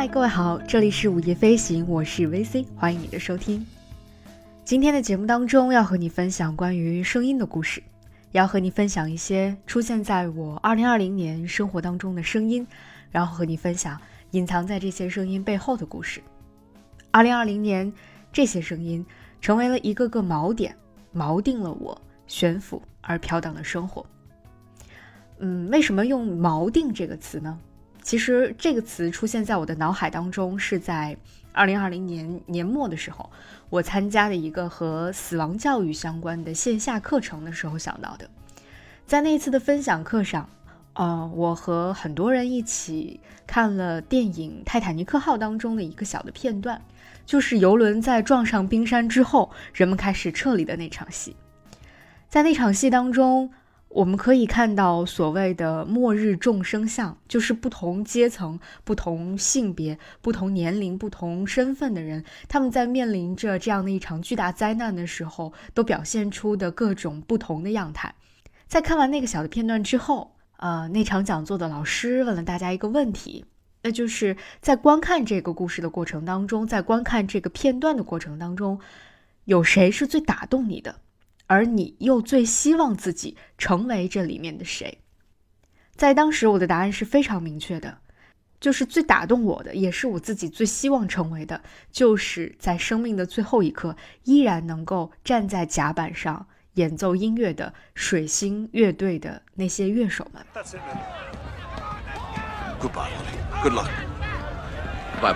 嗨，各位好，这里是午夜飞行，我是 VC，欢迎你的收听。今天的节目当中要和你分享关于声音的故事，要和你分享一些出现在我2020年生活当中的声音，然后和你分享隐藏在这些声音背后的故事。2020年，这些声音成为了一个个锚点，锚定了我悬浮而飘荡的生活。嗯，为什么用“锚定”这个词呢？其实这个词出现在我的脑海当中，是在二零二零年年末的时候，我参加的一个和死亡教育相关的线下课程的时候想到的。在那一次的分享课上，呃，我和很多人一起看了电影《泰坦尼克号》当中的一个小的片段，就是游轮在撞上冰山之后，人们开始撤离的那场戏。在那场戏当中。我们可以看到所谓的末日众生相，就是不同阶层、不同性别、不同年龄、不同身份的人，他们在面临着这样的一场巨大灾难的时候，都表现出的各种不同的样态。在看完那个小的片段之后，呃，那场讲座的老师问了大家一个问题，那就是在观看这个故事的过程当中，在观看这个片段的过程当中，有谁是最打动你的？而你又最希望自己成为这里面的谁？在当时，我的答案是非常明确的，就是最打动我的，也是我自己最希望成为的，就是在生命的最后一刻，依然能够站在甲板上演奏音乐的水星乐队的那些乐手们。Goodbye, Good luck. Bye.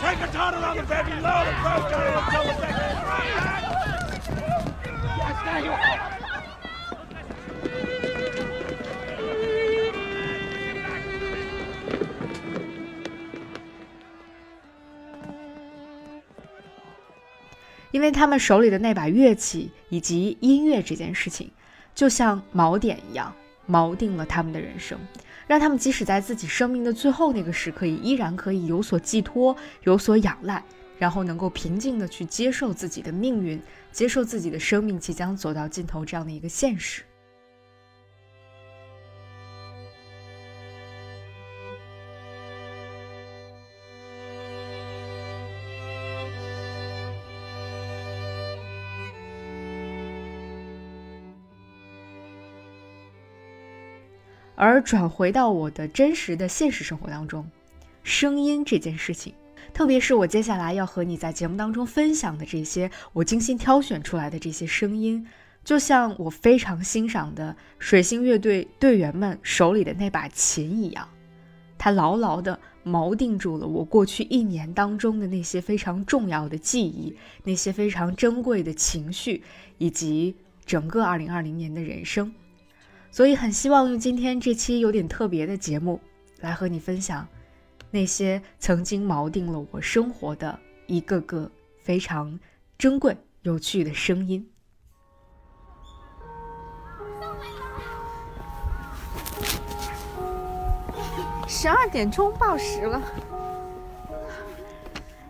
Take a turn around the baby, load double decker. 因为他们手里的那把乐器以及音乐这件事情，就像锚点一样，锚定了他们的人生，让他们即使在自己生命的最后那个时刻，也依然可以有所寄托、有所仰赖。然后能够平静的去接受自己的命运，接受自己的生命即将走到尽头这样的一个现实。而转回到我的真实的现实生活当中，声音这件事情。特别是我接下来要和你在节目当中分享的这些我精心挑选出来的这些声音，就像我非常欣赏的水星乐队队员们手里的那把琴一样，它牢牢地锚定住了我过去一年当中的那些非常重要的记忆，那些非常珍贵的情绪，以及整个2020年的人生。所以很希望用今天这期有点特别的节目来和你分享。那些曾经锚定了我生活的一个个非常珍贵、有趣的声音。十二点钟报时了。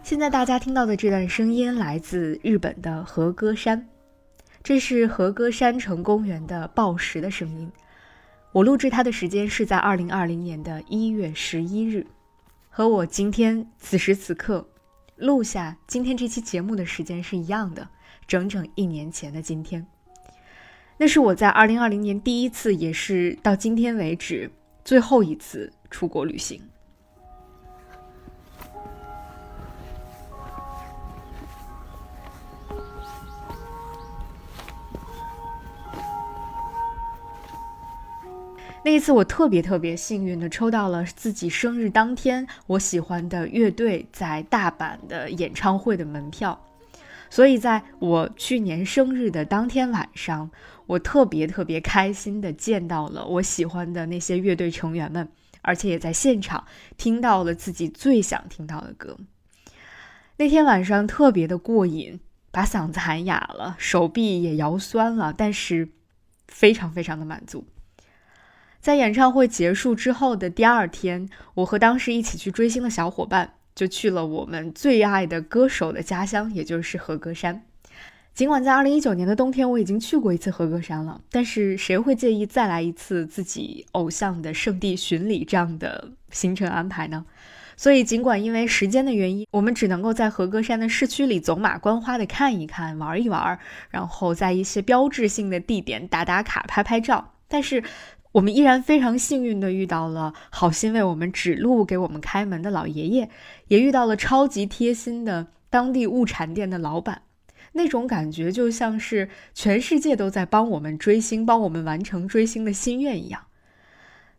现在大家听到的这段声音来自日本的和歌山，这是和歌山城公园的报时的声音。我录制它的时间是在二零二零年的一月十一日。和我今天此时此刻录下今天这期节目的时间是一样的，整整一年前的今天，那是我在二零二零年第一次，也是到今天为止最后一次出国旅行。那一次，我特别特别幸运的抽到了自己生日当天我喜欢的乐队在大阪的演唱会的门票，所以在我去年生日的当天晚上，我特别特别开心的见到了我喜欢的那些乐队成员们，而且也在现场听到了自己最想听到的歌。那天晚上特别的过瘾，把嗓子喊哑了，手臂也摇酸了，但是非常非常的满足。在演唱会结束之后的第二天，我和当时一起去追星的小伙伴就去了我们最爱的歌手的家乡，也就是和歌山。尽管在二零一九年的冬天我已经去过一次和歌山了，但是谁会介意再来一次自己偶像的圣地巡礼这样的行程安排呢？所以，尽管因为时间的原因，我们只能够在和歌山的市区里走马观花的看一看、玩一玩，然后在一些标志性的地点打打卡、拍拍照，但是我们依然非常幸运的遇到了好心为我们指路、给我们开门的老爷爷，也遇到了超级贴心的当地物产店的老板。那种感觉就像是全世界都在帮我们追星，帮我们完成追星的心愿一样。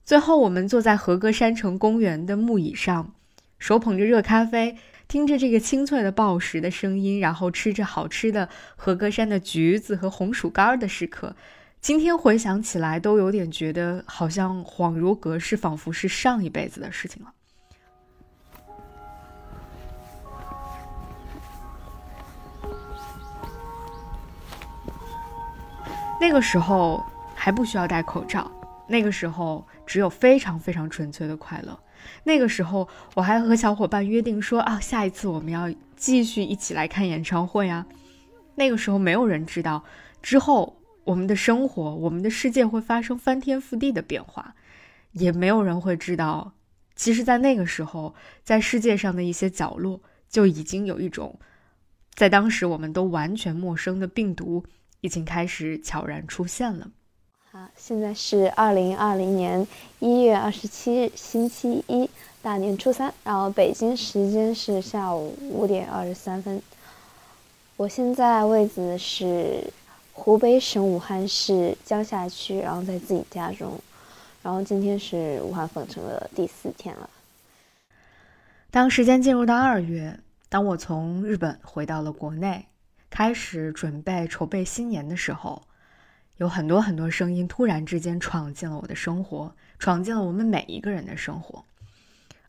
最后，我们坐在和歌山城公园的木椅上，手捧着热咖啡，听着这个清脆的报时的声音，然后吃着好吃的和歌山的橘子和红薯干的时刻，今天回想起来都有点觉得好像恍如隔世，仿佛是上一辈子的事情了。那个时候还不需要戴口罩，那个时候只有非常非常纯粹的快乐。那个时候我还和小伙伴约定说啊，下一次我们要继续一起来看演唱会啊。那个时候没有人知道，之后我们的生活、我们的世界会发生翻天覆地的变化，也没有人会知道，其实，在那个时候，在世界上的一些角落，就已经有一种在当时我们都完全陌生的病毒。已经开始悄然出现了。好，现在是二零二零年一月二十七日，星期一，大年初三。然后北京时间是下午五点二十三分。我现在位置是湖北省武汉市江夏区，然后在自己家中。然后今天是武汉封城的第四天了。当时间进入到二月，当我从日本回到了国内。开始准备筹备新年的时候，有很多很多声音突然之间闯进了我的生活，闯进了我们每一个人的生活。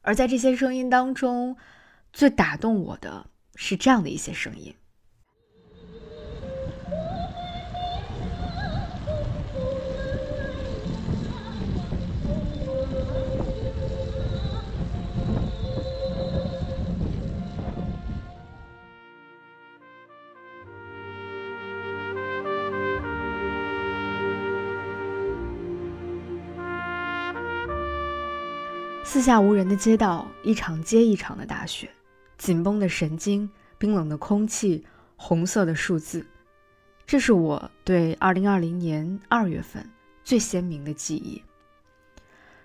而在这些声音当中，最打动我的是这样的一些声音。四下无人的街道，一场接一场的大雪，紧绷的神经，冰冷的空气，红色的数字，这是我对二零二零年二月份最鲜明的记忆。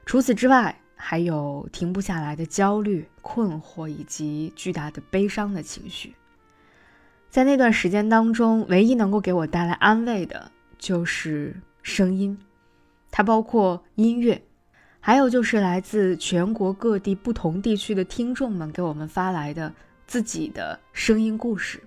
除此之外，还有停不下来的焦虑、困惑以及巨大的悲伤的情绪。在那段时间当中，唯一能够给我带来安慰的就是声音，它包括音乐。还有就是来自全国各地不同地区的听众们给我们发来的自己的声音故事，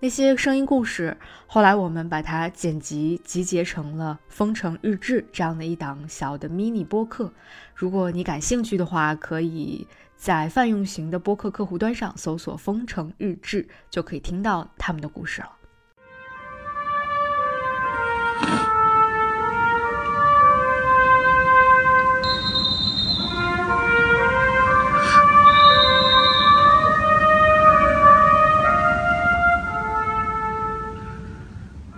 那些声音故事后来我们把它剪辑集结成了《风城日志》这样的一档小的 mini 播客。如果你感兴趣的话，可以在泛用型的播客客户端上搜索“风城日志”，就可以听到他们的故事了。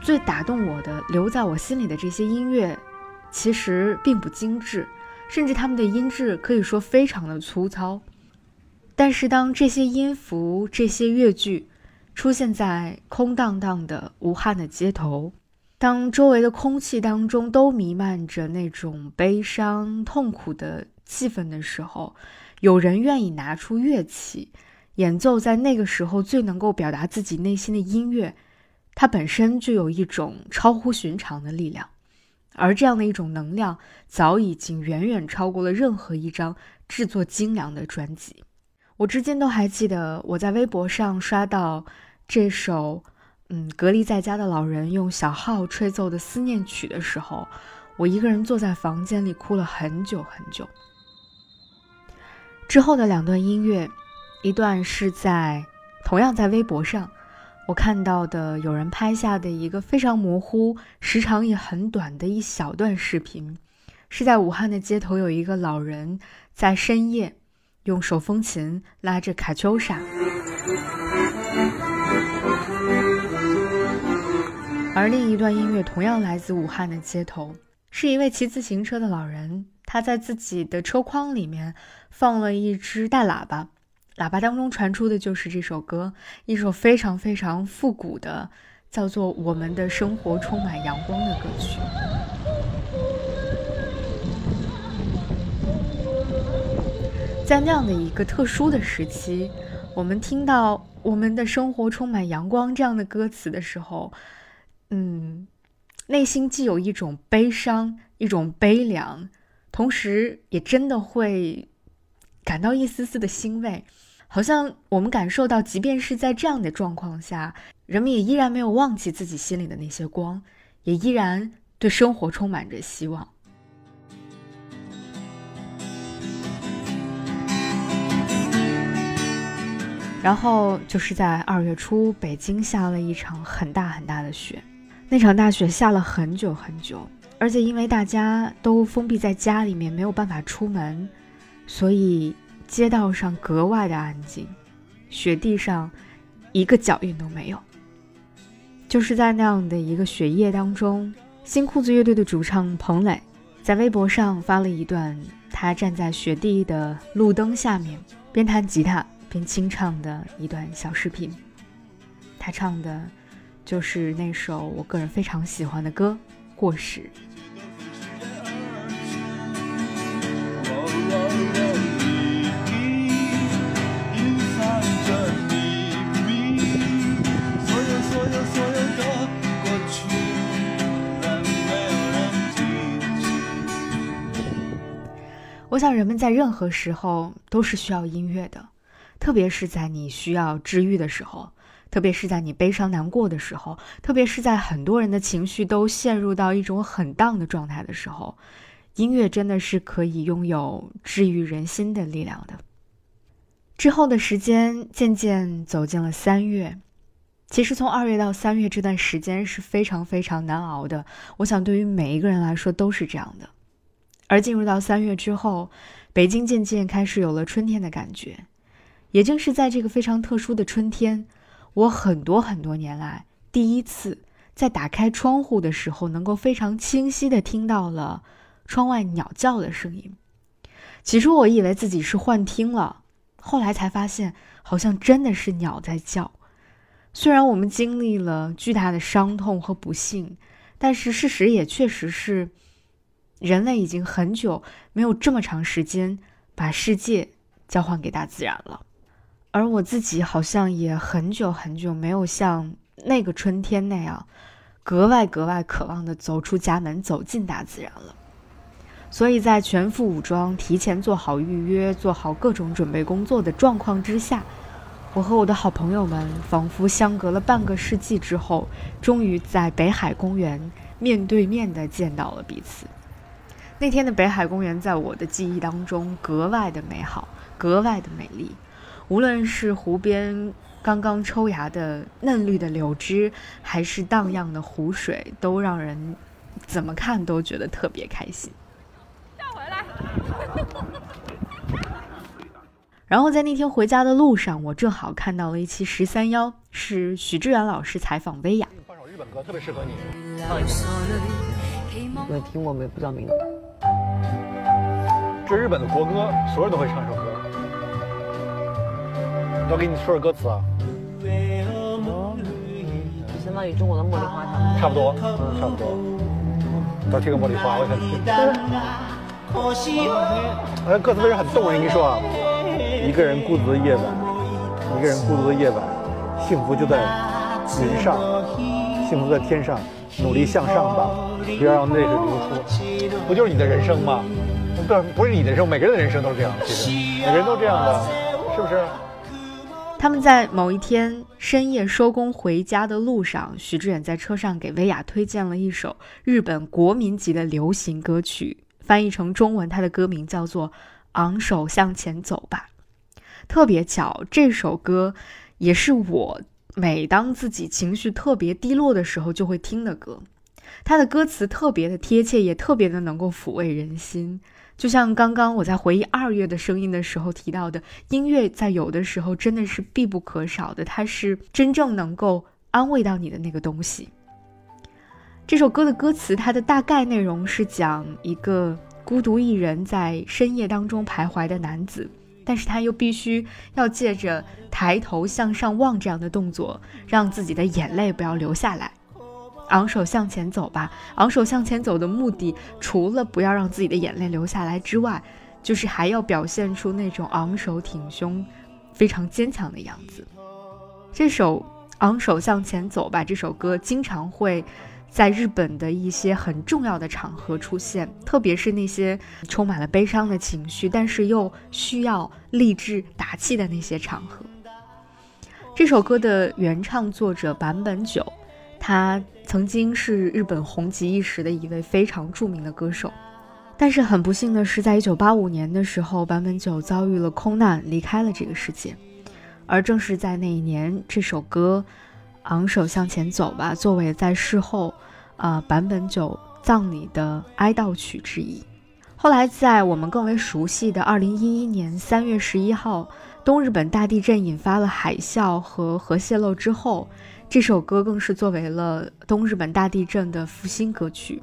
最打动我的、留在我心里的这些音乐，其实并不精致，甚至他们的音质可以说非常的粗糙。但是，当这些音符、这些乐句出现在空荡荡的武汉的街头，当周围的空气当中都弥漫着那种悲伤、痛苦的气氛的时候，有人愿意拿出乐器，演奏在那个时候最能够表达自己内心的音乐。它本身就有一种超乎寻常的力量，而这样的一种能量早已经远远超过了任何一张制作精良的专辑。我至今都还记得，我在微博上刷到这首嗯隔离在家的老人用小号吹奏的思念曲的时候，我一个人坐在房间里哭了很久很久。之后的两段音乐，一段是在同样在微博上。我看到的有人拍下的一个非常模糊、时长也很短的一小段视频，是在武汉的街头，有一个老人在深夜用手风琴拉着卡秋莎。而另一段音乐同样来自武汉的街头，是一位骑自行车的老人，他在自己的车筐里面放了一只大喇叭，喇叭当中传出的就是这首歌，一首非常非常复古的，叫做《我们的生活充满阳光》的歌曲。在那样的一个特殊的时期，我们听到“我们的生活充满阳光”这样的歌词的时候，嗯，内心既有一种悲伤，一种悲凉，同时也真的会感到一丝丝的欣慰，好像我们感受到，即便是在这样的状况下，人们也依然没有忘记自己心里的那些光，也依然对生活充满着希望。然后就是在二月初，北京下了一场很大很大的雪。那场大雪下了很久很久，而且因为大家都封闭在家里面，没有办法出门，所以街道上格外的安静，雪地上一个脚印都没有。就是在那样的一个雪夜当中，新裤子乐队的主唱彭磊在微博上发了一段他站在雪地的路灯下面，边弹吉他。边清唱的一段小视频，他唱的，就是那首我个人非常喜欢的歌《过时》。我想，人们在任何时候都是需要音乐的。特别是在你需要治愈的时候，特别是在你悲伤难过的时候，特别是在很多人的情绪都陷入到一种很荡的状态的时候，音乐真的是可以拥有治愈人心的力量的。之后的时间渐渐走进了三月，其实从二月到三月这段时间是非常非常难熬的，我想对于每一个人来说都是这样的。而进入到三月之后，北京渐渐开始有了春天的感觉。也正是在这个非常特殊的春天，我很多很多年来第一次在打开窗户的时候，能够非常清晰的听到了窗外鸟叫的声音。起初我以为自己是幻听了，后来才发现好像真的是鸟在叫。虽然我们经历了巨大的伤痛和不幸，但是事实也确实是，人类已经很久没有这么长时间把世界交换给大自然了。而我自己好像也很久很久没有像那个春天那样，格外格外渴望的走出家门，走进大自然了。所以在全副武装、提前做好预约、做好各种准备工作的状况之下，我和我的好朋友们仿佛相隔了半个世纪之后，终于在北海公园面对面的见到了彼此。那天的北海公园在我的记忆当中格外的美好，格外的美丽。无论是湖边刚刚抽芽的嫩绿的柳枝，还是荡漾的湖水，都让人怎么看都觉得特别开心。再回来。然后在那天回家的路上，我正好看到了一期十三幺，是许志远老师采访薇娅。放首日本歌特别适合你，唱一首。那听过没？不叫名字。这日本的国歌，所有人都会唱这首歌。要给你说说歌词啊，相当于中国的茉莉花差不多，嗯，差不多。到听个茉莉花，我想听。哎，歌词不是很动人，你说啊，一个人孤独的夜晚，一个人孤独的夜晚，幸福就在云上，幸福在天上，努力向上吧，不要让泪水流出。不就是你的人生吗？不，不是你的人生，每个人的人生都是这样，其实每个人都这样的，是不是？他们在某一天深夜收工回家的路上，徐志远在车上给薇娅推荐了一首日本国民级的流行歌曲，翻译成中文，它的歌名叫做《昂首向前走吧》。特别巧，这首歌也是我每当自己情绪特别低落的时候就会听的歌。它的歌词特别的贴切，也特别的能够抚慰人心。就像刚刚我在回忆二月的声音的时候提到的，音乐在有的时候真的是必不可少的，它是真正能够安慰到你的那个东西。这首歌的歌词，它的大概内容是讲一个孤独一人在深夜当中徘徊的男子，但是他又必须要借着抬头向上望这样的动作，让自己的眼泪不要流下来，昂首向前走吧。昂首向前走的目的，除了不要让自己的眼泪流下来之外，就是还要表现出那种昂首挺胸、非常坚强的样子。这首《昂首向前走吧》这首歌经常会。在日本的一些很重要的场合出现，特别是那些充满了悲伤的情绪，但是又需要励志打气的那些场合。这首歌的原唱作者坂本九，他曾经是日本红极一时的一位非常著名的歌手，但是很不幸的是，在一九八五年的时候，坂本九遭遇了空难，离开了这个世界。而正是在那一年，这首歌。昂首向前走吧，作为在事后，啊版本九葬礼的哀悼曲之一。后来在我们更为熟悉的二零一一年三月十一号，东日本大地震引发了海啸和核泄漏之后，这首歌更是作为了东日本大地震的复兴歌曲，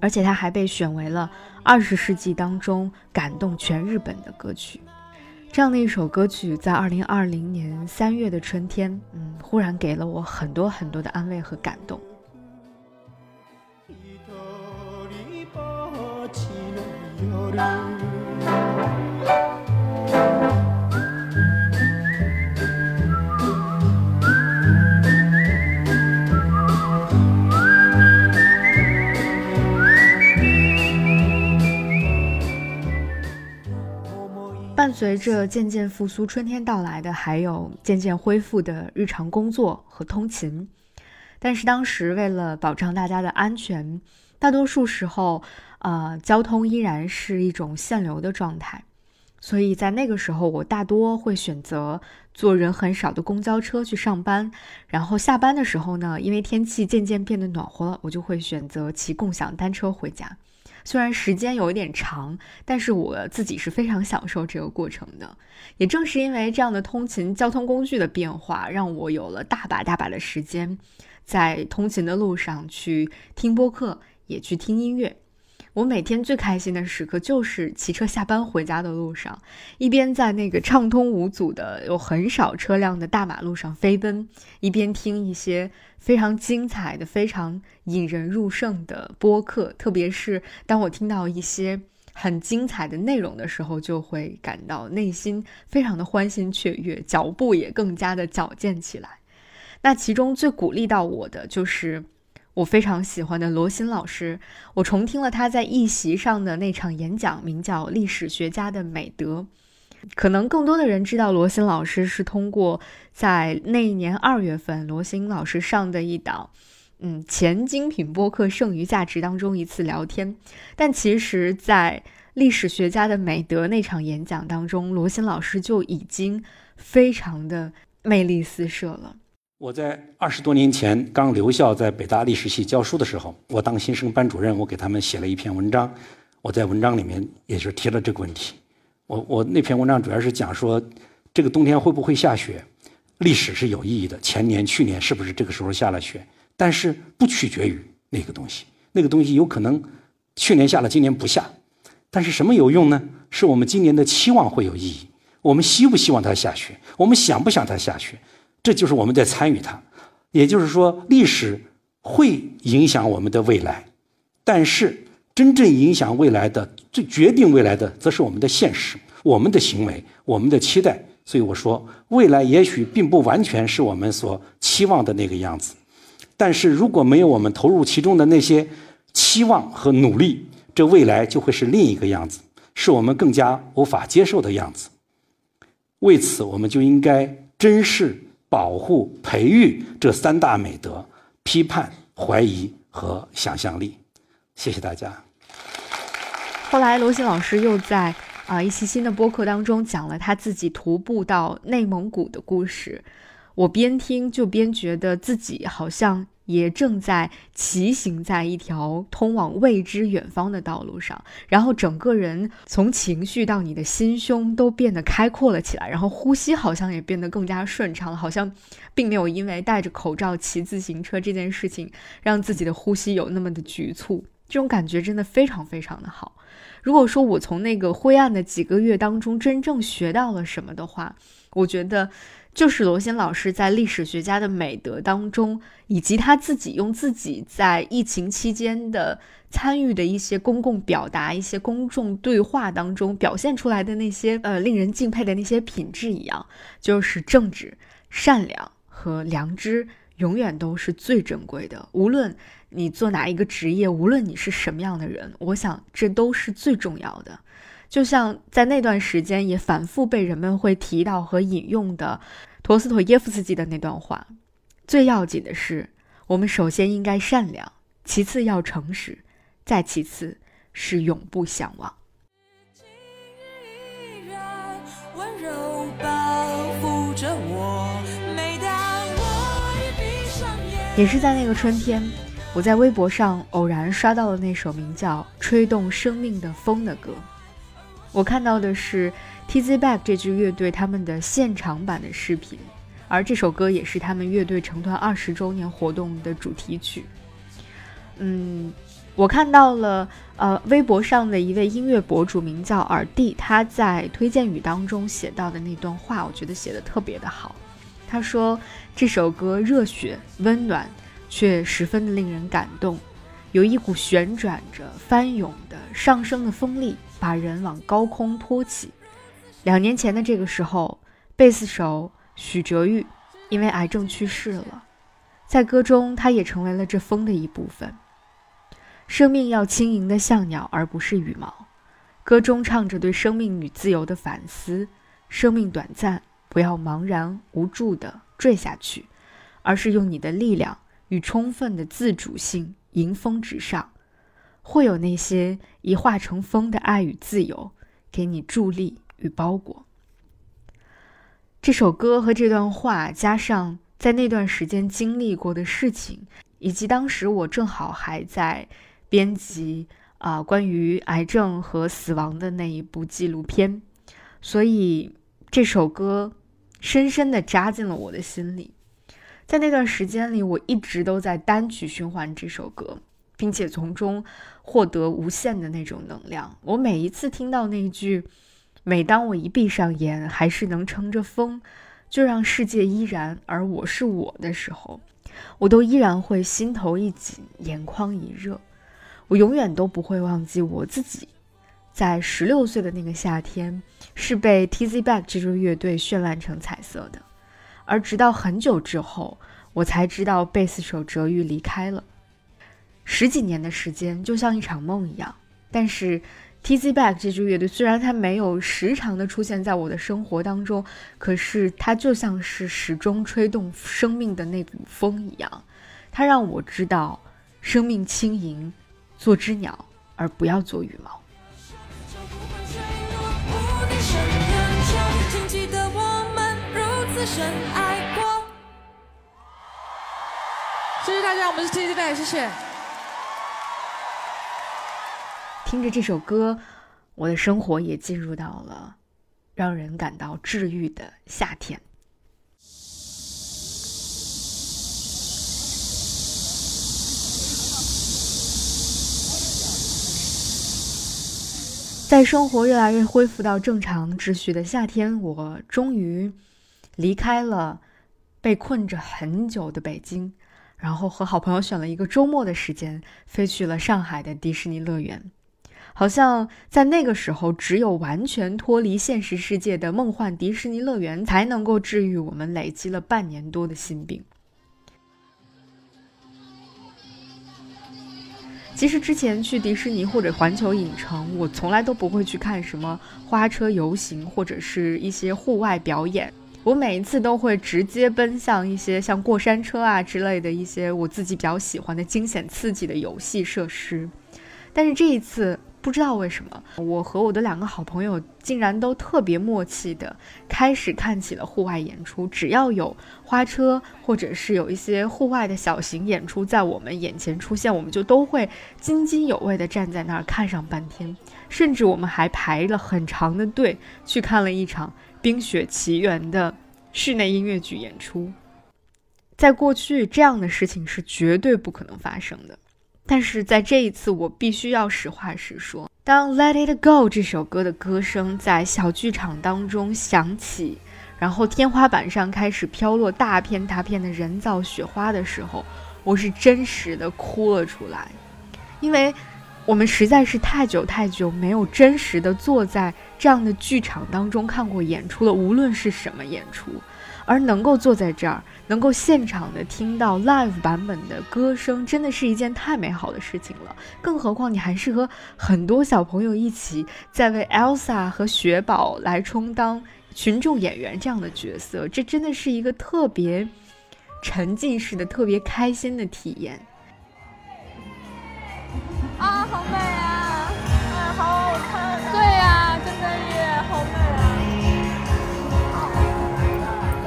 而且它还被选为了二十世纪当中感动全日本的歌曲。这样的一首歌曲，在二零二零年三月的春天，嗯，忽然给了我很多很多的安慰和感动。伴随着渐渐复苏、春天到来的，还有渐渐恢复的日常工作和通勤。但是当时为了保障大家的安全，大多数时候，呃，交通依然是一种限流的状态。所以在那个时候，我大多会选择坐人很少的公交车去上班。然后下班的时候呢，因为天气渐渐变得暖和了，我就会选择骑共享单车回家。虽然时间有一点长，但是我自己是非常享受这个过程的。也正是因为这样的通勤交通工具的变化，让我有了大把大把的时间，在通勤的路上去听播客，也去听音乐。我每天最开心的时刻就是骑车下班回家的路上，一边在那个畅通无阻的、有很少车辆的大马路上飞奔，一边听一些非常精彩的、非常引人入胜的播客。特别是当我听到一些很精彩的内容的时候，就会感到内心非常的欢欣雀跃，脚步也更加的矫健起来。那其中最鼓励到我的就是。我非常喜欢的罗新老师，我重听了他在一席上的那场演讲，名叫《历史学家的美德》。可能更多的人知道罗新老师是通过在那一年二月份罗新老师上的一档，嗯，前精品播客《剩余价值》当中一次聊天。但其实，在《历史学家的美德》那场演讲当中，罗新老师就已经非常的魅力四射了。我在二十多年前刚留校，在北大历史系教书的时候，我当新生班主任，我给他们写了一篇文章。我在文章里面也是提了这个问题。我我那篇文章主要是讲说，这个冬天会不会下雪？历史是有意义的。前年、去年是不是这个时候下了雪？但是不取决于那个东西，那个东西有可能去年下了，今年不下。但是什么有用呢？是我们今年的期望会有意义。我们希不希望它下雪？我们想不想它下雪？这就是我们在参与它，也就是说，历史会影响我们的未来，但是真正影响未来的、最决定未来的，则是我们的现实、我们的行为、我们的期待。所以我说，未来也许并不完全是我们所期望的那个样子，但是如果没有我们投入其中的那些期望和努力，这未来就会是另一个样子，是我们更加无法接受的样子。为此，我们就应该珍视。保护、培育这三大美德：批判、怀疑和想象力。谢谢大家。后来，罗新老师又在啊一期新的播客当中讲了他自己徒步到内蒙古的故事。我边听就边觉得自己好像也正在骑行在一条通往未知远方的道路上，然后整个人从情绪到你的心胸都变得开阔了起来，然后呼吸好像也变得更加顺畅了，好像并没有因为戴着口罩骑自行车这件事情让自己的呼吸有那么的局促，这种感觉真的非常非常的好。如果说我从那个灰暗的几个月当中真正学到了什么的话，我觉得。就是罗新老师在历史学家的美德当中，以及他自己用自己在疫情期间的参与的一些公共表达、一些公众对话当中表现出来的那些呃令人敬佩的那些品质一样，就是正直、善良和良知永远都是最珍贵的。无论你做哪一个职业，无论你是什么样的人，我想这都是最重要的。就像在那段时间也反复被人们会提到和引用的陀思妥耶夫斯基的那段话，最要紧的是，我们首先应该善良，其次要诚实，再其次是永不相忘。也是在那个春天，我在微博上偶然刷到了那首名叫《吹动生命的风》的歌。我看到的是 Tz Back 这支乐队他们的现场版的视频，而这首歌也是他们乐队成团二十周年活动的主题曲。嗯，我看到了，呃，微博上的一位音乐博主名叫耳弟，他在推荐语当中写到的那段话，我觉得写的特别的好。他说这首歌热血温暖，却十分的令人感动，有一股旋转着、翻涌的上升的风力。把人往高空托起。两年前的这个时候，贝斯手许哲玉因为癌症去世了。在歌中，他也成为了这风的一部分。生命要轻盈的像鸟，而不是羽毛。歌中唱着对生命与自由的反思：生命短暂，不要茫然无助地坠下去，而是用你的力量与充分的自主性迎风直上。会有那些一化成风的爱与自由，给你助力与包裹。这首歌和这段话，加上在那段时间经历过的事情，以及当时我正好还在编辑啊关于癌症和死亡的那一部纪录片，所以这首歌深深的扎进了我的心里。在那段时间里，我一直都在单曲循环这首歌。并且从中获得无限的那种能量。我每一次听到那句“每当我一闭上眼，还是能乘着风，就让世界依然，而我是我的时候”，我都依然会心头一紧，眼眶一热。我永远都不会忘记我自己在十六岁的那个夏天是被 Tz Back 这支乐队绚烂成彩色的。而直到很久之后，我才知道贝斯手哲玉离开了。十几年的时间就像一场梦一样，但是 Tz Back 这支乐队虽然它没有时常的出现在我的生活当中，可是它就像是始终吹动生命的那股风一样，它让我知道生命轻盈，做只鸟而不要做羽毛。谢谢大家，我们是 Tz Back，谢谢。听着这首歌，我的生活也进入到了让人感到治愈的夏天。在生活越来越恢复到正常秩序的夏天，我终于离开了被困着很久的北京，然后和好朋友选了一个周末的时间，飞去了上海的迪士尼乐园。好像在那个时候，只有完全脱离现实世界的梦幻迪士尼乐园，才能够治愈我们累积了半年多的心病。其实之前去迪士尼或者环球影城，我从来都不会去看什么花车游行或者是一些户外表演，我每一次都会直接奔向一些像过山车啊之类的一些我自己比较喜欢的惊险刺激的游戏设施。但是这一次。不知道为什么，我和我的两个好朋友竟然都特别默契的开始看起了户外演出。只要有花车或者是有一些户外的小型演出在我们眼前出现，我们就都会津津有味的站在那儿看上半天。甚至我们还排了很长的队去看了一场《冰雪奇缘》的室内音乐剧演出。在过去，这样的事情是绝对不可能发生的。但是在这一次，我必须要实话实说。当《Let It Go》这首歌的歌声在小剧场当中响起，然后天花板上开始飘落大片大片的人造雪花的时候，我是真实的哭了出来，因为我们实在是太久太久没有真实的坐在这样的剧场当中看过演出了，无论是什么演出。而能够坐在这儿，能够现场的听到 live 版本的歌声，真的是一件太美好的事情了。更何况你还是和很多小朋友一起在为 Elsa 和雪宝来充当群众演员这样的角色，这真的是一个特别沉浸式的、特别开心的体验。啊，好美啊！啊，好好看。对呀，真的耶，好美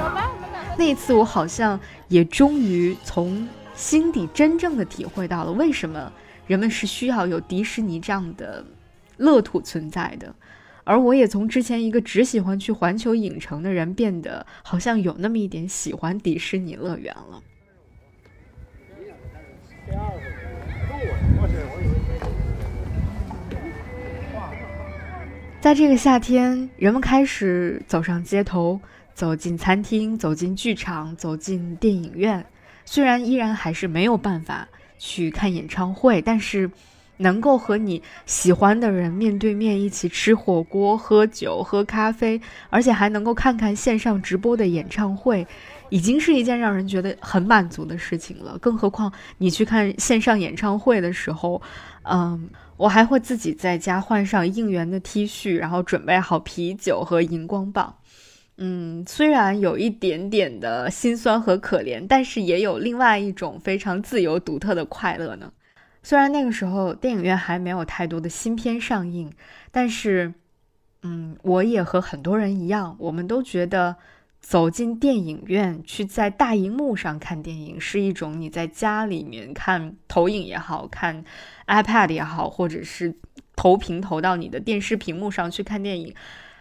啊！那一次，我好像也终于从心底真正的体会到了为什么人们是需要有迪士尼这样的乐土存在的，而我也从之前一个只喜欢去环球影城的人，变得好像有那么一点喜欢迪士尼乐园了。在这个夏天，人们开始走上街头。走进餐厅，走进剧场，走进电影院。虽然依然还是没有办法去看演唱会，但是能够和你喜欢的人面对面一起吃火锅、喝酒、喝咖啡，而且还能够看看线上直播的演唱会，已经是一件让人觉得很满足的事情了。更何况你去看线上演唱会的时候，嗯，我还会自己在家换上应援的 T 恤，然后准备好啤酒和荧光棒。嗯，虽然有一点点的心酸和可怜，但是也有另外一种非常自由独特的快乐呢。虽然那个时候电影院还没有太多的新片上映，但是，嗯，我也和很多人一样，我们都觉得走进电影院去在大荧幕上看电影是一种你在家里面看投影也好看 iPad 也好，或者是投屏投到你的电视屏幕上去看电影，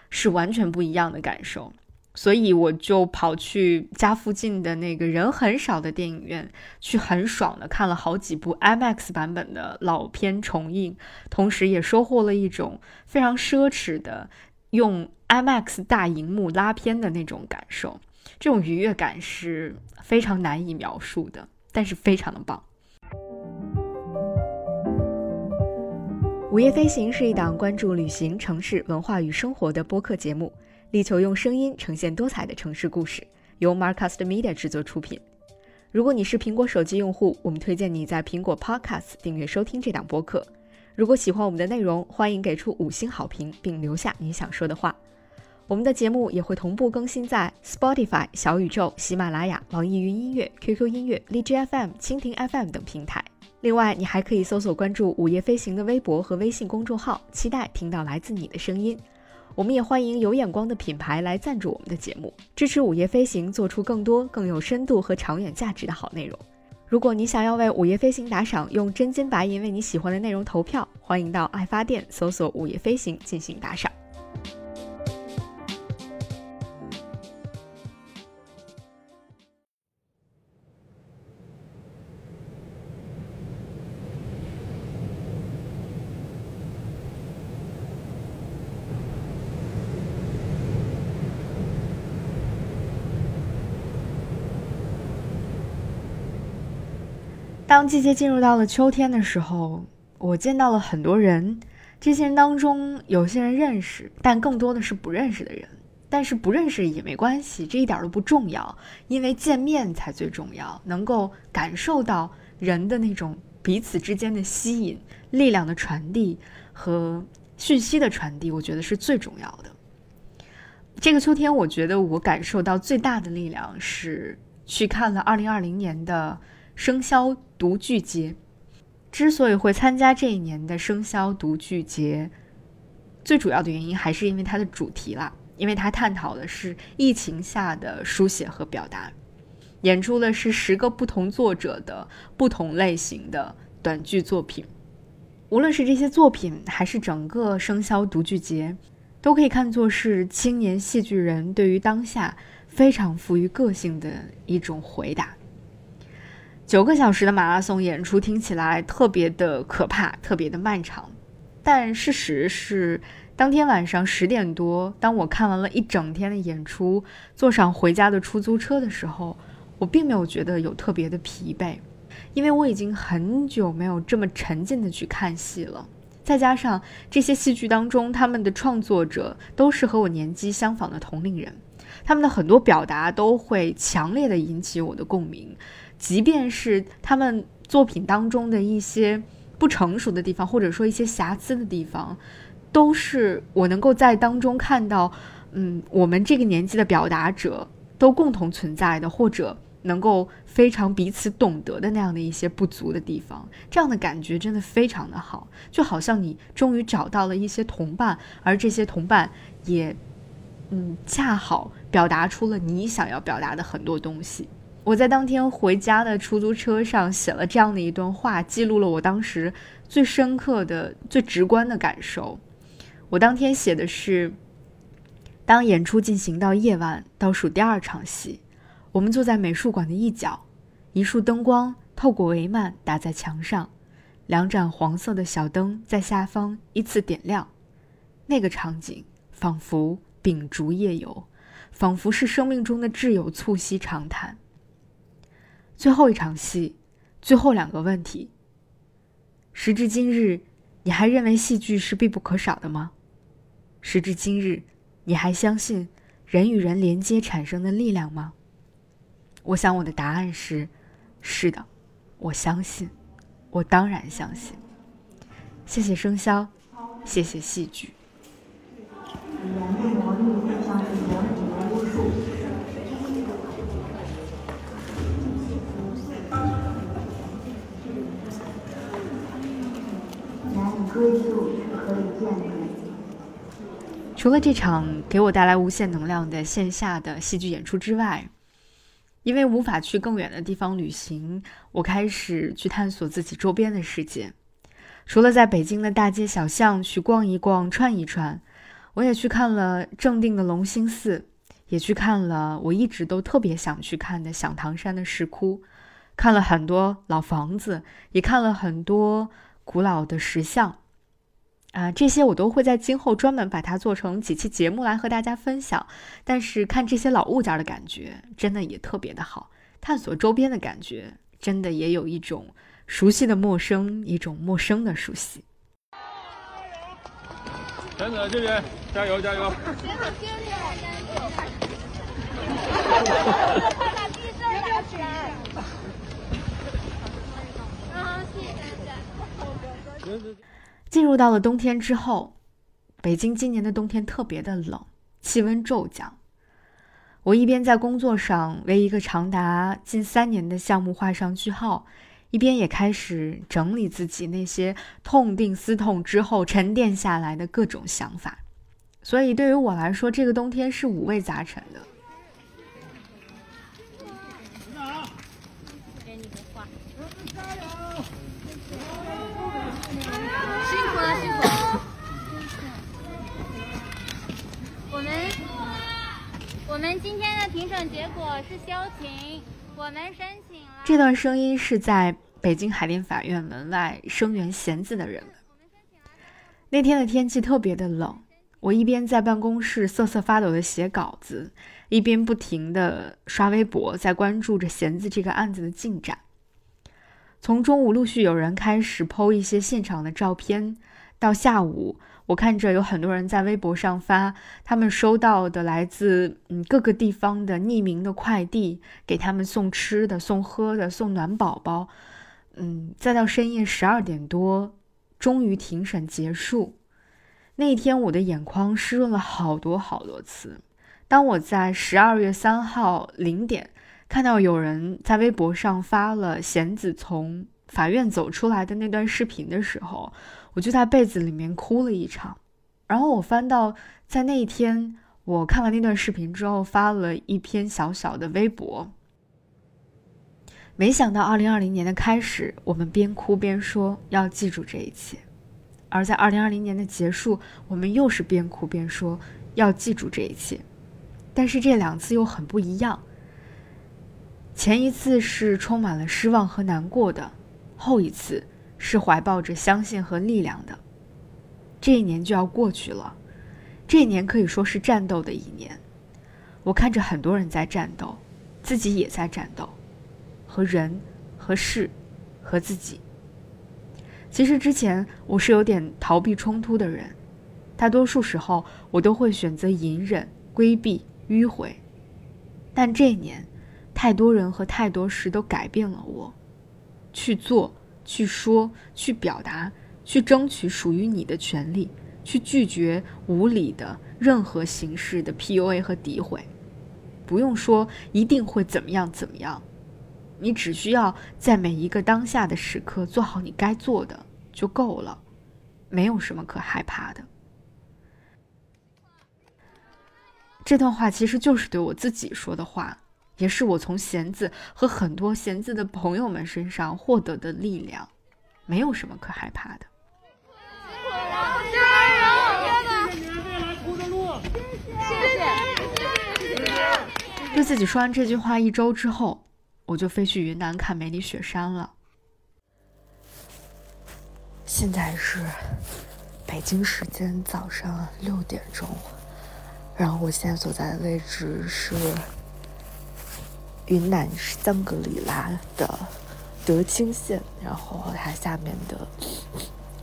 是完全不一样的感受。所以我就跑去家附近的那个人很少的电影院，去很爽的看了好几部 IMAX 版本的老片重映，同时也收获了一种非常奢侈的用 IMAX 大荧幕拉片的那种感受。这种愉悦感是非常难以描述的，但是非常的棒。午夜飞行是一档关注旅行、城市文化与生活的播客节目。力求用声音呈现多彩的城市故事，由 Marcast Media 制作出品。如果你是苹果手机用户，我们推荐你在苹果 Podcast 订阅收听这档播客。如果喜欢我们的内容，欢迎给出五星好评，并留下你想说的话。我们的节目也会同步更新在 Spotify、小宇宙、喜马拉雅、网易云音乐、QQ 音乐、荔枝 FM、蜻蜓 FM 等平台。另外，你还可以搜索关注“午夜飞行”的微博和微信公众号，期待听到来自你的声音。我们也欢迎有眼光的品牌来赞助我们的节目，支持午夜飞行做出更多更有深度和长远价值的好内容。如果你想要为午夜飞行打赏，用真金白银为你喜欢的内容投票，欢迎到爱发电搜索午夜飞行进行打赏。当季节进入到了秋天的时候，我见到了很多人。这些人当中，有些人认识，但更多的是不认识的人。但是不认识也没关系，这一点都不重要，因为见面才最重要。能够感受到人的那种彼此之间的吸引、力量的传递和讯息的传递，我觉得是最重要的。这个秋天，我觉得我感受到最大的力量是去看了二零二零年的。生肖独剧节，之所以会参加这一年的生肖独剧节，最主要的原因还是因为它的主题啦，因为它探讨的是疫情下的书写和表达，演出的是十个不同作者的不同类型的短剧作品。无论是这些作品，还是整个生肖独剧节，都可以看作是青年戏剧人对于当下非常富于个性的一种回答。九个小时的马拉松演出听起来特别的可怕，特别的漫长。但事实是，当天晚上十点多，当我看完了一整天的演出，坐上回家的出租车的时候，我并没有觉得有特别的疲惫，因为我已经很久没有这么沉浸的去看戏了。再加上这些戏剧当中，他们的创作者都是和我年纪相仿的同龄人，他们的很多表达都会强烈的引起我的共鸣。即便是他们作品当中的一些不成熟的地方，或者说一些瑕疵的地方，都是我能够在当中看到，嗯，我们这个年纪的表达者都共同存在的，或者能够非常彼此懂得的那样的一些不足的地方。这样的感觉真的非常的好，就好像你终于找到了一些同伴，而这些同伴也，嗯，恰好表达出了你想要表达的很多东西。我在当天回家的出租车上写了这样的一段话，记录了我当时最深刻的、最直观的感受。我当天写的是：当演出进行到夜晚倒数第二场戏，我们坐在美术馆的一角，一束灯光透过帷幔打在墙上，两盏黄色的小灯在下方依次点亮。那个场景仿佛秉烛夜游，仿佛是生命中的挚友促膝长谈。最后一场戏，最后两个问题。时至今日，你还认为戏剧是必不可少的吗？时至今日，你还相信人与人连接产生的力量吗？我想我的答案是：是的，我相信，我当然相信。谢谢生肖，谢谢戏剧。除了这场给我带来无限能量的线下的戏剧演出之外，因为无法去更远的地方旅行，我开始去探索自己周边的世界。除了在北京的大街小巷去逛一逛、串一串，我也去看了正定的隆兴寺，也去看了我一直都特别想去看的响堂山的石窟，看了很多老房子，也看了很多古老的石像。啊，这些我都会在今后专门把它做成几期节目来和大家分享。但是看这些老物件的感觉，真的也特别的好。探索周边的感觉，真的也有一种熟悉的陌生，一种陌生的熟悉。田子这边加油加油！进入到了冬天之后，北京今年的冬天特别的冷，气温骤降。我一边在工作上为一个长达近三年的项目画上句号，一边也开始整理自己那些痛定思痛之后沉淀下来的各种想法。所以对于我来说，这个冬天是五味杂陈的。我们今天的评审结果是休庭。我们申请了。这段声音是在北京海淀法院门外声援弦子的人们。那天的天气特别的冷，我一边在办公室瑟瑟发抖的写稿子，一边不停的刷微博，在关注着弦子这个案子的进展。从中午陆续有人开始 PO 一些现场的照片，到下午。我看着有很多人在微博上发他们收到的来自嗯各个地方的匿名的快递，给他们送吃的、送喝的、送暖宝宝，嗯，再到深夜十二点多，终于庭审结束。那天，我的眼眶湿润了好多好多次。当我在十二月三号零点看到有人在微博上发了贤子从法院走出来的那段视频的时候，我就在被子里面哭了一场。然后我翻到在那一天，我看完那段视频之后，发了一篇小小的微博。没想到二零二零年的开始，我们边哭边说要记住这一切；而在二零二零年的结束，我们又是边哭边说要记住这一切。但是这两次又很不一样。前一次是充满了失望和难过的，后一次是怀抱着相信和力量的。这一年就要过去了，这一年可以说是战斗的一年。我看着很多人在战斗，自己也在战斗，和人、和事、和自己。其实之前我是有点逃避冲突的人，大多数时候我都会选择隐忍、规避。迂回，但这一年，太多人和太多事都改变了我。去做，去说，去表达，去争取属于你的权利，去拒绝无理的任何形式的 PUA 和诋毁。不用说一定会怎么样怎么样，你只需要在每一个当下的时刻做好你该做的就够了，没有什么可害怕的。这段话其实就是对我自己说的话，也是我从弦子和很多弦子的朋友们身上获得的力量。没有什么可害怕的。谢谢。对自己说完这句话一周之后，我就飞去云南看梅里雪山了。现在是北京时间早上六点钟。然后我现在所在的位置是云南香格里拉的德清县，然后它下面的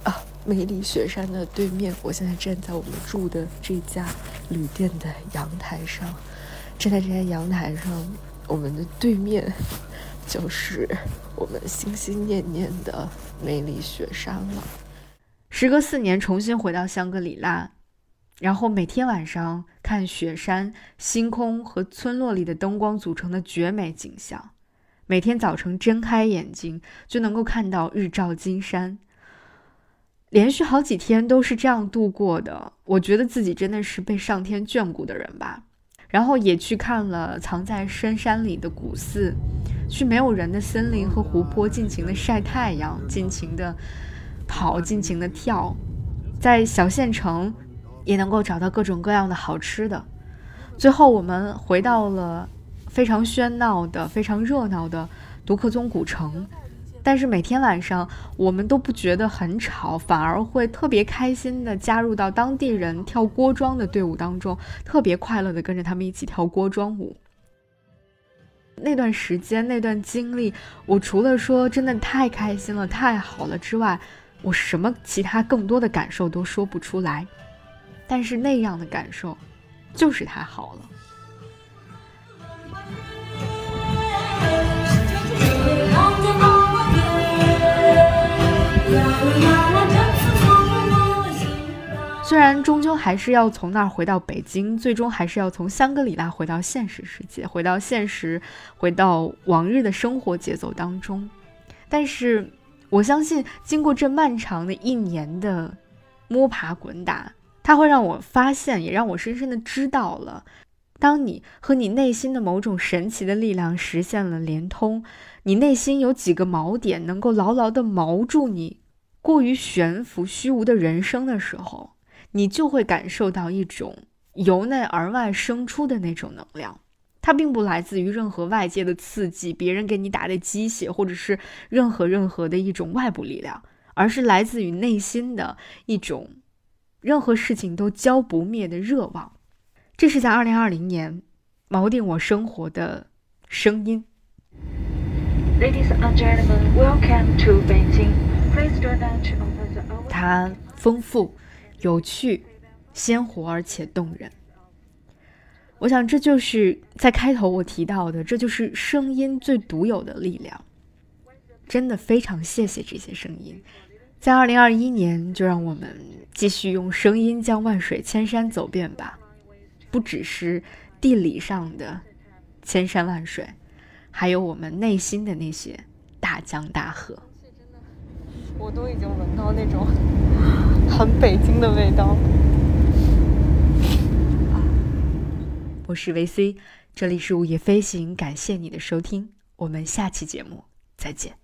啊梅里雪山的对面。我现在站在我们住的这家旅店的阳台上，站在这家阳台上，我们的对面就是我们心心念念的梅里雪山了。时隔四年，重新回到香格里拉。然后每天晚上看雪山、星空和村落里的灯光组成的绝美景象，每天早晨睁开眼睛就能够看到日照金山。连续好几天都是这样度过的，我觉得自己真的是被上天眷顾的人吧。然后也去看了藏在深山里的古寺，去没有人的森林和湖泊尽情的晒太阳，尽情的跑，尽情的跳，在小县城。也能够找到各种各样的好吃的。最后，我们回到了非常喧闹的、非常热闹的独克宗古城。但是每天晚上，我们都不觉得很吵，反而会特别开心的加入到当地人跳锅庄的队伍当中，特别快乐的跟着他们一起跳锅庄舞。那段时间、那段经历，我除了说真的太开心了、太好了之外，我什么其他更多的感受都说不出来。但是那样的感受，就是太好了。虽然终究还是要从那儿回到北京，最终还是要从香格里拉回到现实世界，回到现实，回到往日的生活节奏当中。但是我相信，经过这漫长的一年的摸爬滚打。它会让我发现，也让我深深的知道了，当你和你内心的某种神奇的力量实现了连通，你内心有几个锚点能够牢牢的锚住你过于悬浮虚无的人生的时候，你就会感受到一种由内而外生出的那种能量。它并不来自于任何外界的刺激，别人给你打的鸡血，或者是任何任何的一种外部力量，而是来自于内心的一种。任何事情都浇不灭的热望，这是在二零二零年锚定我生活的声音 ladies and gentlemen welcome to beijing。它丰富、有趣、鲜活而且动人。我想这就是在开头我提到的，这就是声音最独有的力量。真的非常谢谢这些声音。在二零二一年，就让我们继续用声音将万水千山走遍吧。不只是地理上的千山万水，还有我们内心的那些大江大河。我都已经闻到那种很北京的味道。我是维 C，这里是午夜飞行，感谢你的收听，我们下期节目再见。